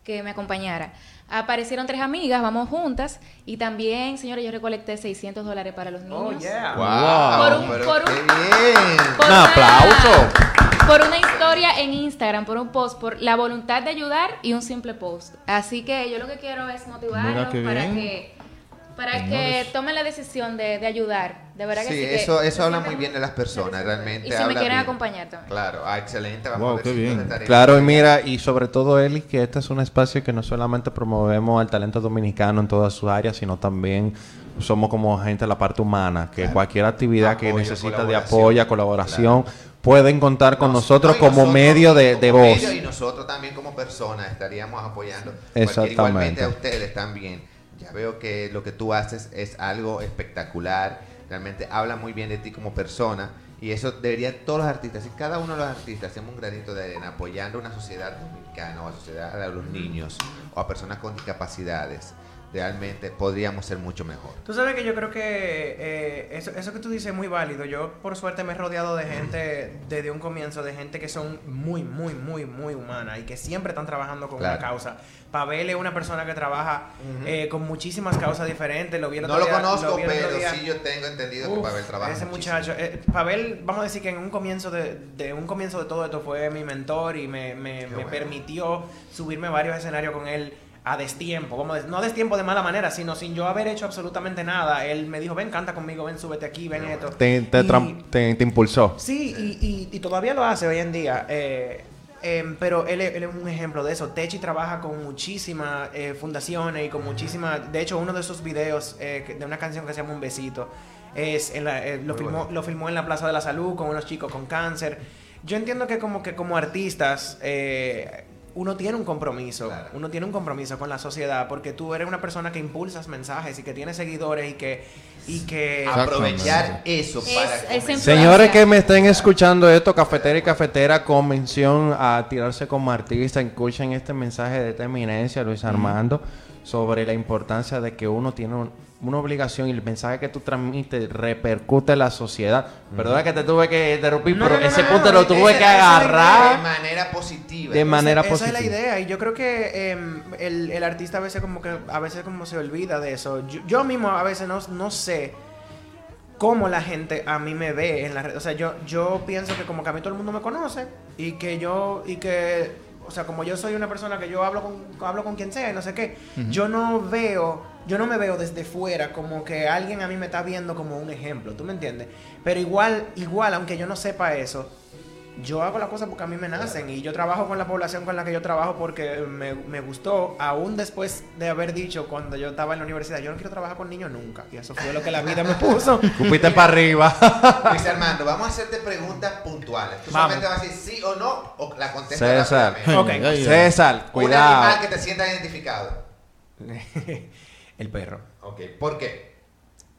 que me acompañara. Aparecieron tres amigas, vamos juntas. Y también, señores, yo recolecté 600 dólares para los niños. Oh, yeah. Wow, Por un- por qué un- bien. Por Un una- aplauso. Por una historia en Instagram, por un post, por la voluntad de ayudar y un simple post. Así que yo lo que quiero es motivarlos para bien. que para que tomen la decisión de, de ayudar. De verdad que Sí, que eso, eso habla muy bien de las personas, realmente. Y si me quieren bien. acompañar también. Claro, ah, excelente. Vamos Wow, a ver qué si bien. Claro, y mira, y sobre todo, Eli, que este es un espacio que no solamente promovemos al talento dominicano en todas sus áreas, sino también somos como gente de la parte humana, que cualquier actividad que necesita de apoyo, colaboración, pueden contar con Nos- nosotros no, como nosotros medio de, de voz. medio y nosotros también como personas estaríamos apoyando. Exactamente. Igualmente a ustedes también. Ya veo que lo que tú haces es algo espectacular. Realmente habla muy bien de ti como persona. Y eso deberían todos los artistas, y cada uno de los artistas hacemos un granito de arena apoyando a una sociedad dominicana o a, sociedad, a los niños o a personas con discapacidades. Realmente podríamos ser mucho mejor. Tú sabes que yo creo que eh, eso, eso que tú dices es muy válido. Yo, por suerte, me he rodeado de gente desde un comienzo, de gente que son muy, muy, muy, muy humanas y que siempre están trabajando con Claro. una causa. Pavel es una persona que trabaja eh, con muchísimas causas diferentes. Lo vi el No lo día- conozco, vi el otro pero día. sí yo tengo entendido que Pavel trabaja Ese muchísimo. muchacho, eh, Pavel, vamos a decir que en un comienzo de, de un comienzo de todo esto fue mi mentor y me, me- me bueno. permitió subirme varios escenarios con él a destiempo, vamos a decir, no a destiempo de mala manera, sino sin yo haber hecho absolutamente nada. Él me dijo, ven, canta conmigo, ven, súbete aquí, ven esto. Te, te Y- te- te impulsó. Sí, y, y- y todavía lo hace hoy en día. eh, em, pero él, es- él es un ejemplo de eso. Techi trabaja con muchísimas eh, fundaciones y con muchísimas... De hecho, uno de esos videos eh, de una canción que se llama Un Besito es en la- lo, filmó, lo filmó en la Plaza de la Salud con unos chicos con cáncer. Yo entiendo que como que como artistas... eh, uno tiene un compromiso, Claro. uno tiene un compromiso con la sociedad porque tú eres una persona que impulsas mensajes y que tiene seguidores y que y que Aprovechar eso Es- para es. Señores que me estén escuchando esto, cafetera y cafetera, con mención a tirarse como artista, escuchen este mensaje de esta eminencia, Luis Armando, sobre la importancia de que uno tiene un- una obligación y el mensaje que tú transmites repercute en la sociedad. Perdona que te tuve que interrumpir, No, pero no, no, ese no, punto no, lo tuve esa- que la de agarrar. manera positiva. De manera esa, esa es la positiva. idea y yo creo que em, el, el artista a veces como que a veces como se olvida de eso. Yo, yo mismo a veces no, no sé cómo la gente a mí me ve en la red. O sea, yo, yo pienso que como que a mí todo el mundo me conoce y que yo, y que, o sea, como yo soy una persona que yo hablo con, hablo con quien sea y no sé qué, yo no veo, yo no me veo desde fuera como que alguien a mí me está viendo como un ejemplo, ¿tú me entiendes? Pero igual, igual, aunque yo no sepa eso, yo hago las cosas porque a mí me nacen y yo trabajo con la población con la que yo trabajo porque me, me gustó, aún después de haber dicho cuando yo estaba en la universidad, yo no quiero trabajar con niños nunca. Y eso fue lo que la vida me puso. Cupiste para arriba. Luis Armando, vamos a hacerte preguntas puntuales. Tú Vamos. solamente vas a decir sí o no o la contestas César. rápidamente. Ok. Ay, ay, ay. César, Un animal cuidado. que te sientas identificado. El perro. Ok, ¿por qué?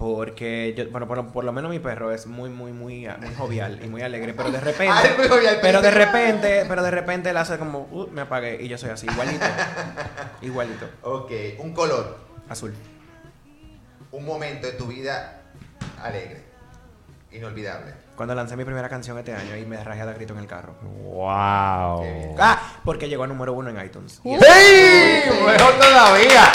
Porque yo, bueno, por, por lo menos mi perro es muy, muy, muy, muy jovial y muy alegre, pero de repente, Ay, muy jovial, pero de repente, pero de repente él hace como, "Uh, me apagué y yo soy así, igualito, igualito, Ok, un color, azul. un momento de tu vida alegre, inolvidable. Cuando lancé mi primera canción este año y me rajé de grito en el carro. ¡Wow! Qué. Ah, porque llegó a número uno en iTunes. ¡Sí! ¡Mejor todavía!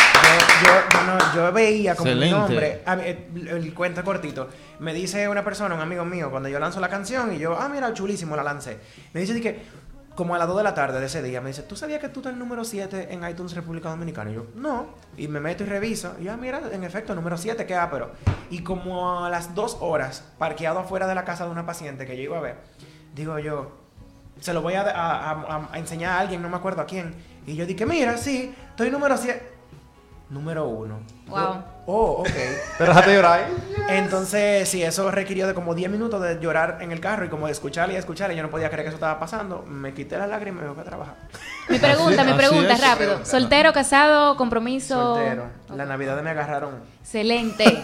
yo, yo, no, yo veía como un nombre, a mí, el, el cuento cortito, me dice una persona, un amigo mío, cuando yo lanzo la canción y yo, ah, mira, chulísimo, la lancé. Me dice que, como a las 2 de la tarde de ese día, me dice, ¿tú sabías que tú estás número 7 en iTunes República Dominicana? Y yo, no. Y me meto y reviso. Y ah, mira, en efecto, número 7, qué pero Y como a las 2 horas, parqueado afuera de la casa de una paciente que yo iba a ver, digo yo, se lo voy a- a enseñar a alguien, no me acuerdo a quién. Y yo dije, mira, sí, estoy número 7. Número 1. Wow. Oh, ok. Pero déjate llorar. Entonces, sí, eso requirió de como 10 minutos de llorar en el carro y como de escuchar y escuchar. Y yo no podía creer que eso estaba pasando. Me quité las lágrimas y me fui a trabajar. Mi pregunta, mi pregunta, es. rápido. ¿Soltero, casado, compromiso? Soltero. La Navidad me agarraron. Excelente.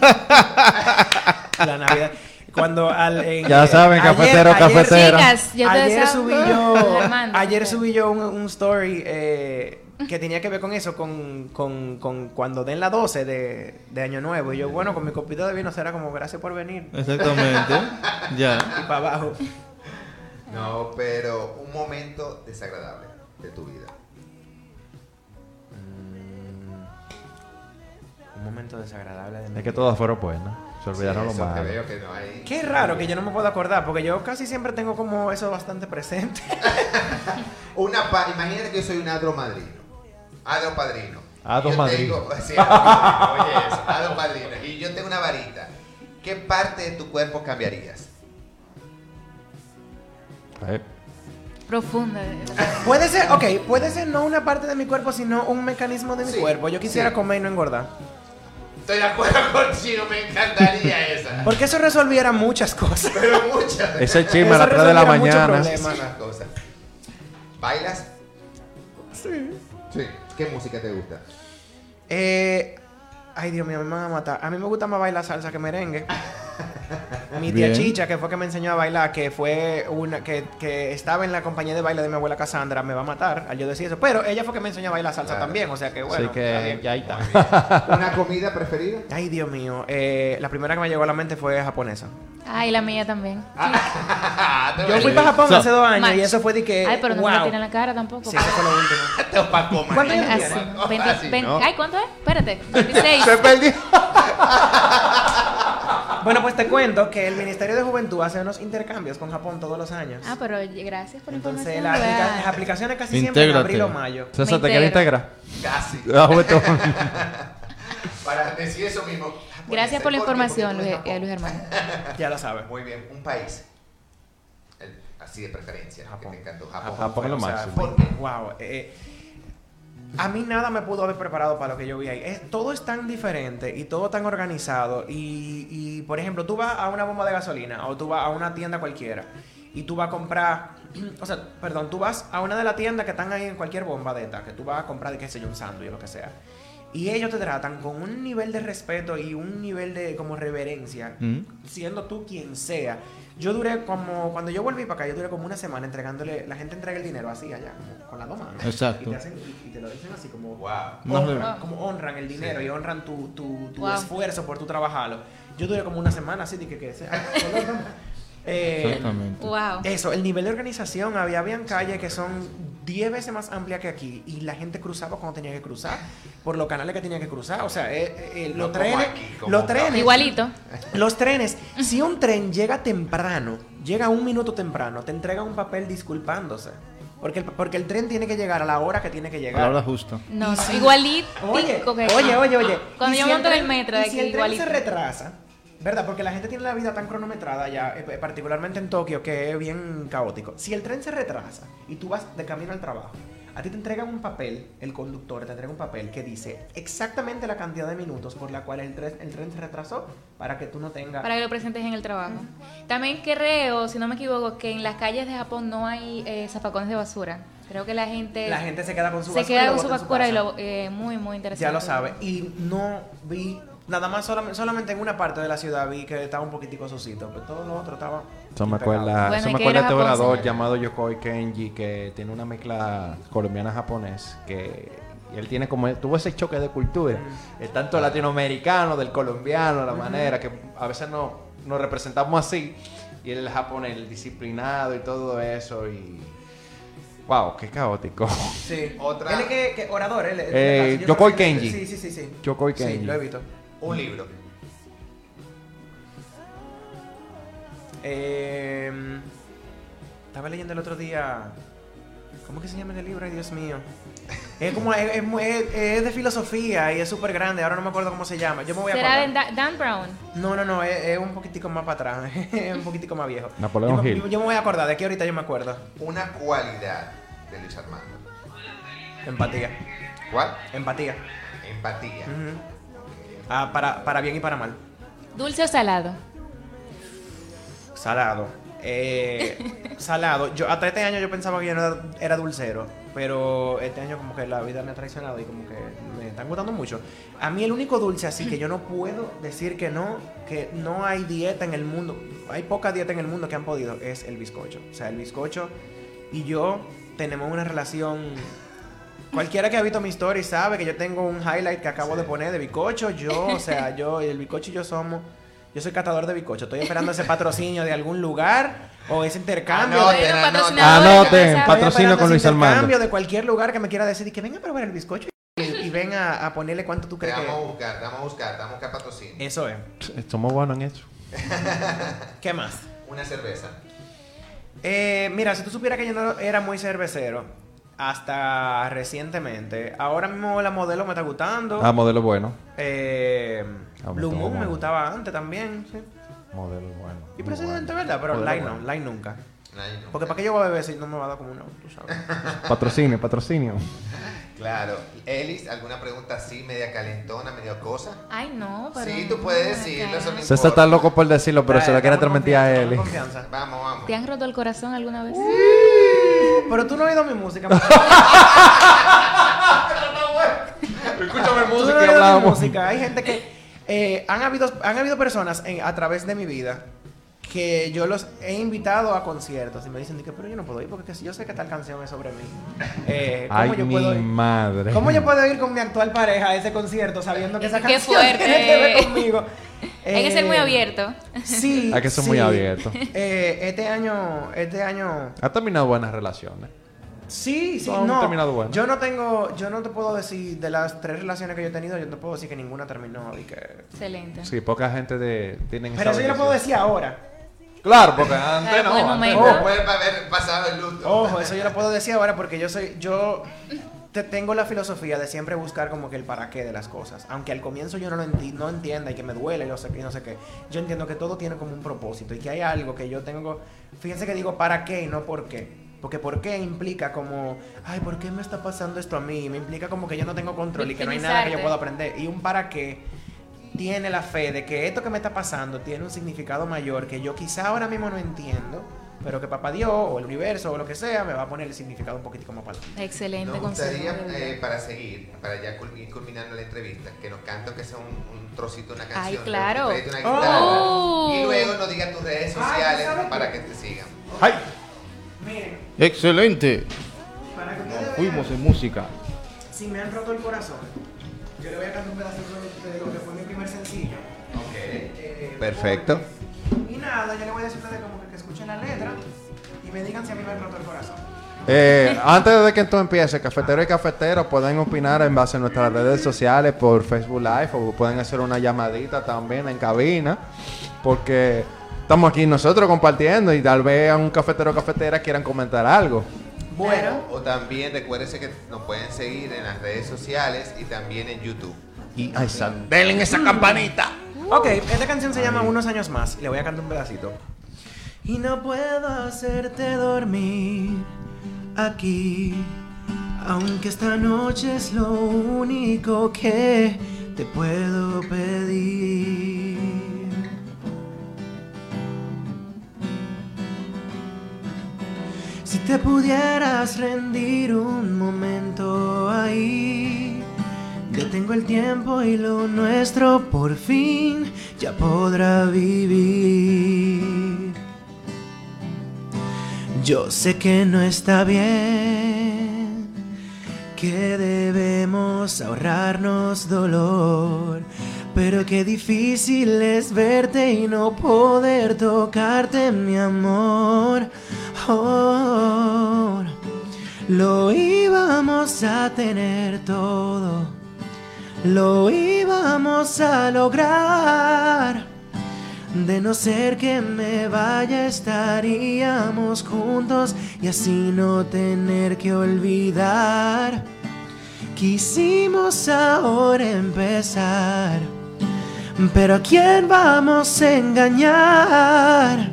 La Navidad. Cuando al. en- Ya saben, cafetero. Chicas, yo te ayer subí yo. Ayer subí yo un, un story eh, que tenía que ver con eso, con, con, con cuando den la 12 de, de Año Nuevo. Y yo, bueno, con mi copita de vino será como gracias por venir. Exactamente. ya. Y para abajo. No, pero un momento desagradable de tu vida. Un momento desagradable de mi Es que todas fueron buenas. Se olvidaron Sí, lo malo. veo que no hay. Qué raro que yo no me puedo acordar, porque yo casi siempre tengo como eso bastante presente. Una pa- Imagínate que yo soy un adro madrino. Adro padrino. Adro Yo madrino. tengo- sí, adro padrino, oye eso, adro padrino. Y yo tengo una varita. ¿Qué parte de tu cuerpo cambiarías? Eh, Profunda. puede ser, ok, puede ser no una parte de mi cuerpo, sino un mecanismo de mi Sí, cuerpo. Yo quisiera sí. comer y no engordar. Estoy de acuerdo contigo, me encantaría esa. Porque eso resolviera muchas cosas. Pero muchas. Ese chisme a las 3 de la muchos mañana. problemas. Muchísimas cosas. ¿Bailas? Sí. Sí. ¿Qué música te gusta? Eh, ay, Dios mío, me van a matar. A mí me gusta más bailar salsa que merengue. Mi tía Bien. Chicha, que fue que me enseñó a bailar, que fue una que, que estaba en la compañía de baile de mi abuela Cassandra, me va a matar al yo decir eso. Pero ella fue que me enseñó a bailar salsa Claro. también, o sea que bueno. Así que ya ahí está. ¿Una comida preferida? Ay, Dios mío. eh, la primera que me llegó a la mente fue japonesa. Ay, la mía también. Yo fui para Japón So- hace dos años Match. y eso fue de que. Ay, pero no me wow. la tiene en la cara tampoco. Sí, eso fue lo último. Te Paco, ¿Cuántos años Así, tienes? 20 Así, 20 ¿no? Ay, ¿cuánto es? Espérate. 26. Se perdió. Bueno, pues te cuento que el Ministerio de Juventud hace unos intercambios con Japón todos los años. Ah, pero gracias por la Entonces, información. la aplica- Real. las aplicaciones casi siempre en Intégrate. abril o mayo. César, ¿te quieres integrar? Casi. Ah, juventud. Para decir eso mismo. Gracias por la información, Porque Luis, tú eres eh, Luis Hermano. Ya lo sabes. Muy bien, un país. El- así de preferencia. Japón. Que te encantó. Japón. Japón es lo O sea, máximo. Wow. eh, a mí nada me pudo haber preparado para lo que yo vi ahí. Es- todo es tan diferente y todo tan organizado. Y, y, por ejemplo, tú vas a una bomba de gasolina o tú vas a una tienda cualquiera y tú vas a comprar, o sea, perdón, tú vas a una de las tiendas que están ahí en cualquier bomba de esta, que tú vas a comprar, de qué sé yo, un sándwich o lo que sea. Y ellos te tratan con un nivel de respeto y un nivel de como reverencia, Mm. siendo tú quien sea. Yo duré como, cuando yo volví para acá, yo duré como una semana entregándole, la gente entrega el dinero así allá, como con las dos manos. Exacto. Y te, hacen, y, y te lo dicen así como, Wow. Honran, como honran el dinero Sí. y honran tu, tu, tu Wow. esfuerzo por tu trabajarlo. Yo duré como una semana así, de que, que sea. Eh, Exactamente. Wow. eso, el nivel de organización, había habían calles que son 10 veces más amplias que aquí y la gente cruzaba cuando tenía que cruzar, por los canales que tenía que cruzar. O sea, eh, eh, los trenes, aquí, los acá. trenes, Igualito. los trenes, si un tren llega temprano, llega un minuto temprano, te entrega un papel disculpándose. Porque el, porque el tren tiene que llegar a la hora que tiene que llegar. Palabra justa. No, Y no, si- igualito. Oye, oye, oye, oye. Cuando Y yo si monto el tren- metro, y de si que el tren igualito. se retrasa, ¿verdad? Porque la gente tiene la vida tan cronometrada ya, eh, particularmente en Tokio, que es bien caótico. Si el tren se retrasa y tú vas de camino al trabajo, a ti te entregan un papel, el conductor te entrega un papel que dice exactamente la cantidad de minutos por la cual el tren, el tren se retrasó para que tú no tengas... Para que lo presentes en el trabajo. También creo, si no me equivoco, que en las calles de Japón no hay eh, zafacones de basura. Creo que la gente, La gente se queda con su se basura y queda con su basura y lo eh, muy muy interesante. Ya lo sabe. Y no vi, nada más solamente, solamente en una parte de la ciudad vi que estaba un poquitico sucito, pero todo lo otro estaba... Eso me acuerda, Bueno, eso me acuerda este orador llamado Yokoi Kenji que tiene una mezcla colombiana-japonés que él tiene como tuvo ese choque de cultura, el tanto latinoamericano del colombiano, la manera que a veces no nos representamos así. Y él es el japonés, el disciplinado y todo eso. Y. Wow, qué caótico. Sí. Otra- Él es que, que orador, él. Eh, yo Yokoi Kenji. Sí, sí, sí, sí. Yokoi Sí, Kenji. lo he visto. Un libro. Eh, estaba leyendo el otro día. ¿Cómo que se llama el libro? Ay, Dios mío. Es como es, de filosofía y es súper grande. Ahora no me acuerdo cómo se llama. Yo me voy a ¿Será de acordar. Dan Brown? No, no, no. Es, es un poquitico más para atrás. es un poquitico más viejo. Napoleón yo, me- Hill. Yo, yo me voy a acordar. De aquí ahorita yo me acuerdo. Una cualidad de Luis Armando. Empatía. ¿Cuál? Empatía. Empatía. Ah, para, para bien y para mal. ¿Dulce o salado? Salado. Eh, salado. Yo hasta este año yo pensaba que yo no era, era dulcero, pero este año como que la vida me ha traicionado y como que me están gustando mucho. A mí el único dulce así que yo no puedo decir que no, que no hay dieta en el mundo, hay poca dieta en el mundo que han podido, es el bizcocho. O sea, el bizcocho y yo tenemos una relación Cualquiera que ha visto mi story sabe que yo tengo un highlight que acabo de poner de bicocho. Yo, o sea, yo, el bicocho y yo somos. Yo soy catador de bicocho. Estoy esperando ese patrocinio de algún lugar o ese intercambio. Anoten, anoten. esperando con Luis Armando. intercambio de cualquier lugar que me quiera decir y que venga a probar el bizcocho y, y ven a, a ponerle cuánto tú Te crees vamos a buscar, te vamos a buscar, te vamos a buscar patrocinio. Eso es. Somos buenos en eso. ¿Qué más? Una cerveza. Eh, mira, si tú supieras que yo no era muy cervecero hasta recientemente, ahora mismo la modelo me está gustando. Ah, modelo bueno. Eh, Ah, Blue Moon me gustaba antes también, sí. Modelo bueno. Y presidente, bueno. ¿verdad? Pero Modelo Line no. Line nunca. Ay, no. Porque para qué yo voy a beber si no me va a dar como una, tú sabes. Patrocinio, patrocinio. Claro. Elis, ¿alguna pregunta así, media calentona, media cosa? Ay, no, pero... Sí, tú puedes decirlo, eso no César está loco por decirlo, pero se lo quiere transmitir a confianza. Vamos, vamos. ¿Te han roto el corazón alguna vez? Pero tú no has oído mi música. Escúchame Tú no has oído mi música. Hay gente que eh, han habido han habido personas en- a través de mi vida que yo los he invitado a conciertos y me dicen que pero yo no puedo ir porque si yo sé que tal canción es sobre mí. Eh, ¿cómo Ay, yo mi puedo ir? madre. ¿Cómo yo puedo ir con mi actual pareja a ese concierto sabiendo que esa Qué canción fuerte. tiene que ver conmigo? Hay que ser muy Eh, abierto. Sí. Hay que ser sí. muy abierto. Eh, este año, este año Ha terminado buenas relaciones. Sí, sí, No, terminado bueno. Yo no tengo, yo no te puedo decir, de las tres relaciones que yo he tenido, yo no te puedo decir que ninguna terminó y que... Excelente. Sí, poca gente de, tienen Pero esa eso yo lo puedo decir ahora. Claro, porque antes Claro, no. antes momento. no. Haber pasado el luto. Ojo, eso yo lo puedo decir ahora porque yo soy, yo te tengo la filosofía de siempre buscar como que el para qué de las cosas. Aunque al comienzo yo no lo enti- no entienda y que me duele y no sé qué, y no sé qué. Yo entiendo que todo tiene como un propósito y que hay algo que yo tengo, fíjense que digo para qué y no por qué. Porque por qué implica como, ay, ¿por qué me está pasando esto a mí? Me implica como que yo no tengo control y que no hay nada que yo pueda aprender. Y un para qué tiene la fe de que esto que me está pasando tiene un significado mayor que yo quizá ahora mismo no entiendo, pero que papá Dios o el universo o lo que sea me va a poner el significado un poquito más para. Excelente Nos gustaría, eh, para seguir, para ya ir culminando la entrevista, que nos cante que sea un, un trocito, una canción. Ay, de- claro. una Oh. Y luego nos diga tus redes sociales ¿sabes para que te sigan. Ay, Miren, Excelente. para que Nos fuimos en música. si me han roto el corazón, yo le voy a cantar un pedacito de lo que fue mi primer sencillo. Eh, Perfecto. Y nada, yo le voy a decir a ustedes como que, que escuchen la letra y me digan si a mí me han roto el corazón. Eh, antes de que esto empiece, cafetero y cafetero pueden opinar en base a nuestras redes sociales por Facebook Live o pueden hacer una llamadita también en cabina, porque estamos aquí nosotros compartiendo y tal vez a un cafetero o cafetera quieran comentar algo. Bueno, O también recuérdense que nos pueden seguir en las redes sociales y también en YouTube. Y ay, sal- denle en esa campanita. Ok, esta canción se llama Unos años más. y Le voy a cantar un pedacito. Y no puedo hacerte dormir aquí, aunque esta noche es lo único que te puedo pedir. Si te pudieras rendir un momento ahí, detengo el tiempo y lo nuestro por fin ya podrá vivir. Yo sé que no está bien, que debemos ahorrarnos dolor. Pero qué difícil es verte y no poder tocarte, mi amor. Oh, lo íbamos a tener todo, lo íbamos a lograr. De no ser que me vaya, estaríamos juntos y así no tener que olvidar. Quisimos ahora empezar, pero ¿a quién vamos a engañar?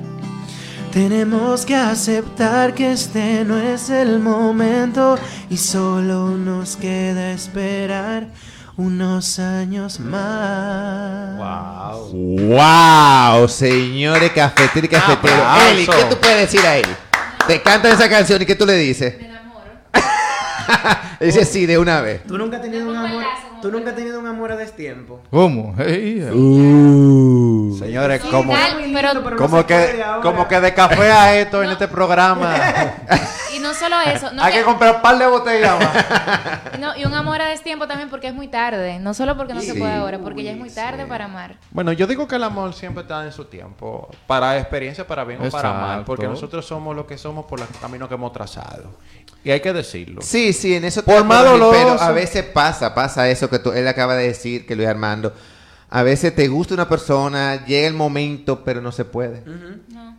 Tenemos que aceptar que este no es el momento y solo nos queda esperar unos años más. Wow. ¡Wow! Señores cafetero y cafetero. Aplauso. Eli, ¿qué tú puedes decir a él? Te canta esa canción y ¿qué tú le dices? Me enamoro. Dice sí, de una vez. ¿Tú nunca has tenido un amor? ¿Tú nunca has tenido un amor a destiempo? ¿Cómo? Uh. Señores, Sí, como, tal, pero- se puede que, ahora. como que de café a esto en este programa. Y no solo eso, no Hay que que- comprar un par de botellas más. no, y un amor a destiempo también porque es muy tarde. No solo porque no se puede ahora, porque ya es muy tarde para amar. Bueno, yo digo que el amor siempre está en su tiempo. Para experiencia, para bien o para mal. Porque nosotros somos lo que somos por los caminos que hemos trazado. Y hay que decirlo. Sí, sí, en eso Por más doloroso. a veces pasa, pasa eso que tú- él acaba de decir, que Luis Armando. A veces te gusta una persona, llega el momento, pero no se puede. No.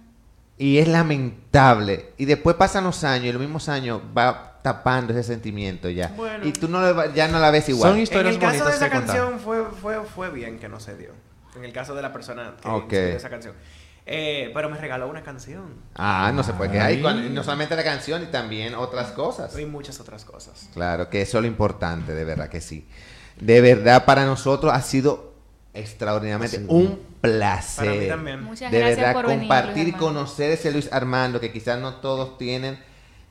Y es lamentable. Y después pasan los años y los mismos años va tapando ese sentimiento ya. Bueno. Y tú no le va- ya no la ves igual. Son En historias el caso de esa canción fue, fue, fue bien que no se dio. En el caso de la persona que Ok. escribió esa canción. Eh, pero me regaló una canción Ah, no se puede quedar. Y cuando- no solamente la canción y también otras cosas. y muchas otras cosas. Claro, que eso es lo importante, de verdad que sí. De verdad, para nosotros ha sido extraordinariamente un placer. Para mí también. Muchas de gracias verdad, por compartir Luis y Armando. conocer ese Luis Armando, que quizás no todos tienen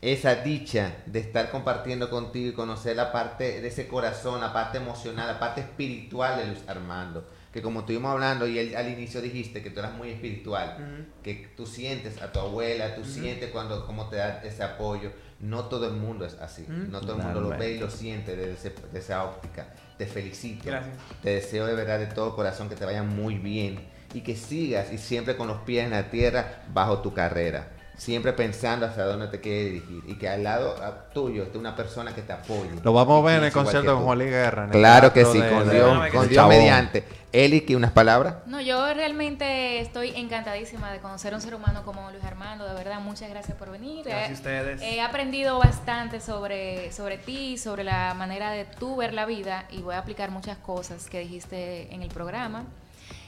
esa dicha de estar compartiendo contigo y conocer la parte de ese corazón, la parte emocional, la parte espiritual de Luis Armando. Que como estuvimos hablando y él- al inicio dijiste que tú eras muy espiritual, que tú sientes a tu abuela, tú sientes cuando cómo te da ese apoyo. No todo el mundo es así, no todo el mundo lo ve y lo siente desde, esa óptica. Te felicito. Gracias. Te deseo de verdad de todo corazón que te vaya muy bien y que sigas y siempre con los pies en la tierra bajo tu carrera. Siempre pensando hacia dónde te quieres dirigir y que al lado tuyo esté una persona que te apoye. Lo vamos a ver en el concierto con. Juan Luis Guerra. en Claro que sí, de- con Dios, de- con Dios mediante. Eli, ¿que unas palabras? No, yo realmente estoy encantadísima de conocer a un ser humano como Luis Armando. De verdad, muchas gracias por venir. Gracias a Eh, ustedes. He aprendido bastante sobre, sobre ti, sobre la manera de tú ver la vida y voy a aplicar muchas cosas que dijiste en el programa.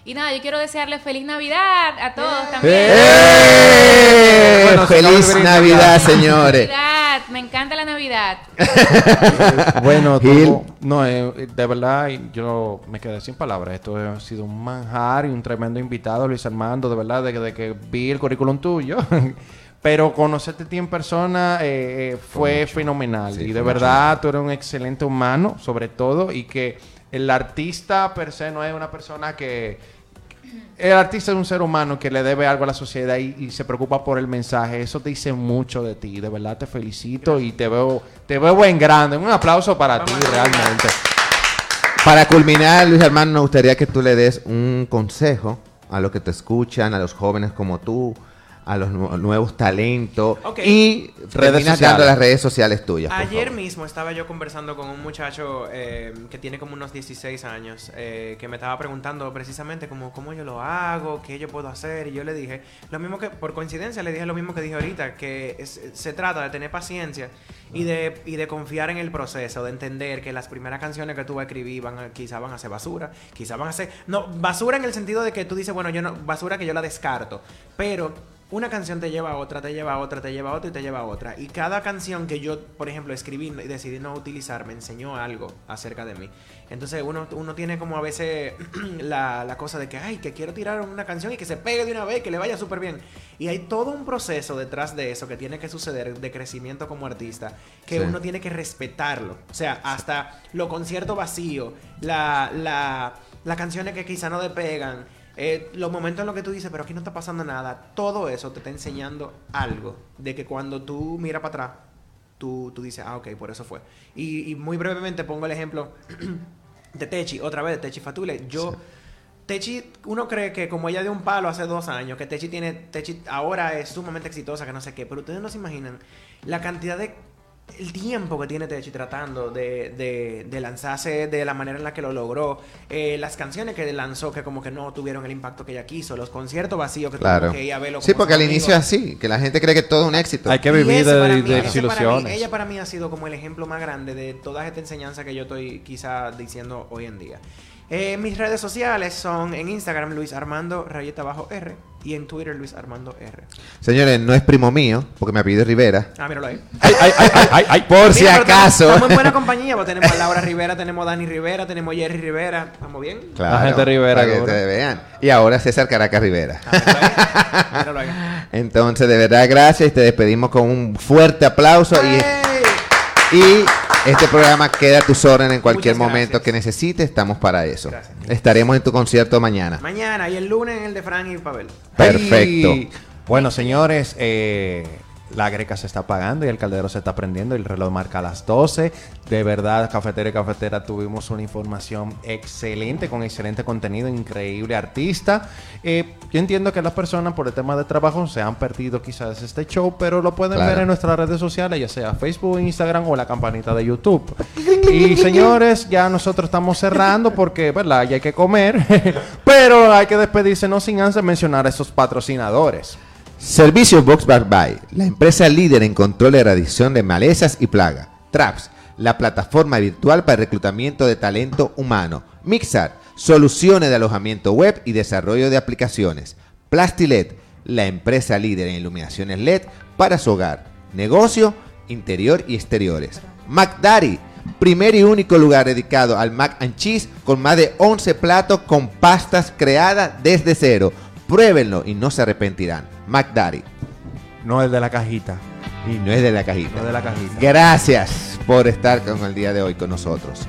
Y nada, yo quiero desearle feliz Navidad a todos también. ¡Eh! Bueno, ¡Feliz brindis Navidad, señores! Navidad, me encanta la Navidad. Bueno, tuvo- no, eh, de verdad yo me quedé sin palabras. Esto ha sido un manjar y un tremendo invitado, Luis Armando, de verdad, desde que vi el currículum tuyo. Pero conocerte a ti en persona eh, eh, fue fenomenal. Sí, y fue de mucho. verdad tú eres un excelente humano, sobre todo, y que el artista per se no es una persona que... El artista es un ser humano que le debe algo a la sociedad y, y se preocupa por el mensaje. Eso te dice mucho de ti. De verdad te felicito y te veo, te veo en grande. Un aplauso para Vamos ti realmente. Para culminar, Luis Hermano, nos gustaría que tú le des un consejo a los que te escuchan, a los jóvenes como tú, a los nu- nuevos talentos y Redes sociales. las redes sociales tuyas. Ayer mismo estaba yo conversando con un muchacho eh, que tiene como unos 16 años, eh, que me estaba preguntando precisamente como cómo yo lo hago, qué yo puedo hacer, y yo le dije, lo mismo que, por coincidencia, le dije lo mismo que dije ahorita, que es- se trata de tener paciencia y de, y de confiar en el proceso, de entender que las primeras canciones que tú vas a escribir van a, quizá van a ser basura, quizá van a ser, no, basura en el sentido de que tú dices, bueno, yo no, basura que yo la descarto, pero una canción te lleva a otra, te lleva a otra, te lleva a otra y te lleva a otra. Y cada canción que yo, por ejemplo, escribí y decidí no utilizar, me enseñó algo acerca de mí. Entonces uno, uno tiene como a veces la, la cosa de que, ay, que quiero tirar una canción y que se pegue de una vez, que le vaya súper bien. Y hay todo un proceso detrás de eso que tiene que suceder de crecimiento como artista, que Sí. uno tiene que respetarlo. O sea, hasta los conciertos vacíos, la, la, las canciones que quizá no despegan, eh, los momentos en los que tú dices, pero aquí no está pasando nada, todo eso te está enseñando algo. De que cuando tú miras para atrás, tú, tú dices, ah, ok, por eso fue. Y, y muy brevemente pongo el ejemplo de Techi, otra vez de Techi Fatule. Yo, Techi, uno cree que como ella dio un palo hace dos años, que Techi tiene, Techi ahora es sumamente exitosa, que no sé qué, pero ustedes no se imaginan la cantidad de el tiempo que tiene Techi tratando de, de, de lanzarse de la manera en la que lo logró, eh, las canciones que lanzó que como que no tuvieron el impacto que ella quiso, los conciertos vacíos que Claro. tuvo que ir a verlo Sí, porque al inicio es así, que la gente cree que todo es un éxito. Hay que vivir de, para mí- desilusiones. ella para mí ha sido como el ejemplo más grande de toda esta enseñanza que yo estoy quizá diciendo hoy en día. Eh, mis redes sociales son en Instagram Luis Armando rayeta bajo R y en Twitter Luis Armando R. Señores, no es primo mío, porque me apellido Rivera. Ah, míralo ahí. Ay, ay, ay, ay, ay, ay. Por si Mira, acaso. Estamos en buena compañía, pues tenemos a Laura Rivera, tenemos a Dani Rivera, tenemos a Jerry Rivera. ¿Estamos bien? Claro, La gente Rivera, Para que te vean. Y ahora César Caracas Rivera. Ah, míralo ahí. Míralo ahí. Entonces, de verdad, gracias y te despedimos con un fuerte aplauso. ¡Ey! Y, y este programa queda a tus órdenes en cualquier momento que necesites. Estamos para eso. Gracias. Estaremos en tu concierto mañana. Mañana y el lunes en el de Frank y Pavel. Perfecto. Bueno, señores, eh, la greca se está apagando y el caldero se está prendiendo. El reloj marca las 12. De verdad, cafetera y cafetera, tuvimos una información excelente, con excelente contenido, increíble artista. Eh, yo entiendo que las personas por el tema de trabajo se han perdido quizás este show, pero lo pueden Claro. ver en nuestras redes sociales, ya sea Facebook, Instagram o la campanita de YouTube. Y señores, ya nosotros estamos cerrando porque, ¿verdad? Ya hay que comer, pero hay que despedirse no sin antes mencionar a esos patrocinadores. Servicios Box Bar By, la empresa líder en control de erradicación de malezas y plaga. Traps, la plataforma virtual para el reclutamiento de talento humano. Mixar, soluciones de alojamiento web y desarrollo de aplicaciones. Plastilet, la empresa líder en iluminaciones LED para su hogar, negocio, interior y exteriores. McDaddy, primer y único lugar dedicado al mac and cheese con más de 11 platos con pastas creadas desde cero. Pruébenlo y no se arrepentirán. McDaddy. No es de la cajita. Y no es de la cajita. No es de la cajita. Gracias por estar con el día de hoy con nosotros.